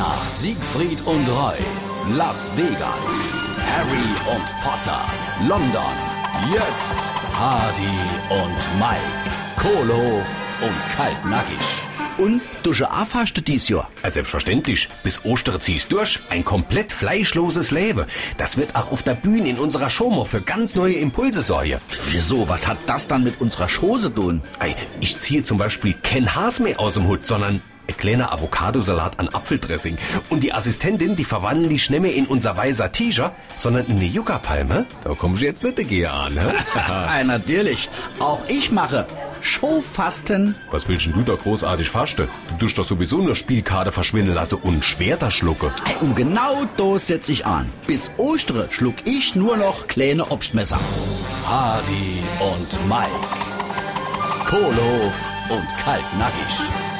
Nach Siegfried und Roy, Las Vegas, Harry und Potter, London, jetzt Hardy und Mike, Kohlhof und Kaltnackig. Und du schon auch fast dies Jahr? Ja, selbstverständlich. Bis Ostern zieh's durch. Ein komplett fleischloses Leben. Das wird auch auf der Bühne in unserer Show mal für ganz neue Impulse sorgen. Wieso? Was hat das dann mit unserer Chose tun? Ei, Ich ziehe zum Beispiel kein Has mehr aus dem Hut, sondern ein kleiner Avocadosalat an Apfeldressing. Und die Assistentin, die verwandeln die Schnemme in unser weißer T-Shirt, sondern in eine Yucca-Palme. Da komm ich jetzt nicht dagegen an, ne? Ah, natürlich. Auch ich mache Showfasten. Was willst denn du da großartig fasten? Du tust doch sowieso nur Spielkarte verschwinden lassen und Schwerter schlucke. Und genau da setz ich an. Bis Ostere schluck ich nur noch kleine Obstmesser. Hardy und Mike, Kohlhof und Kaltnackig.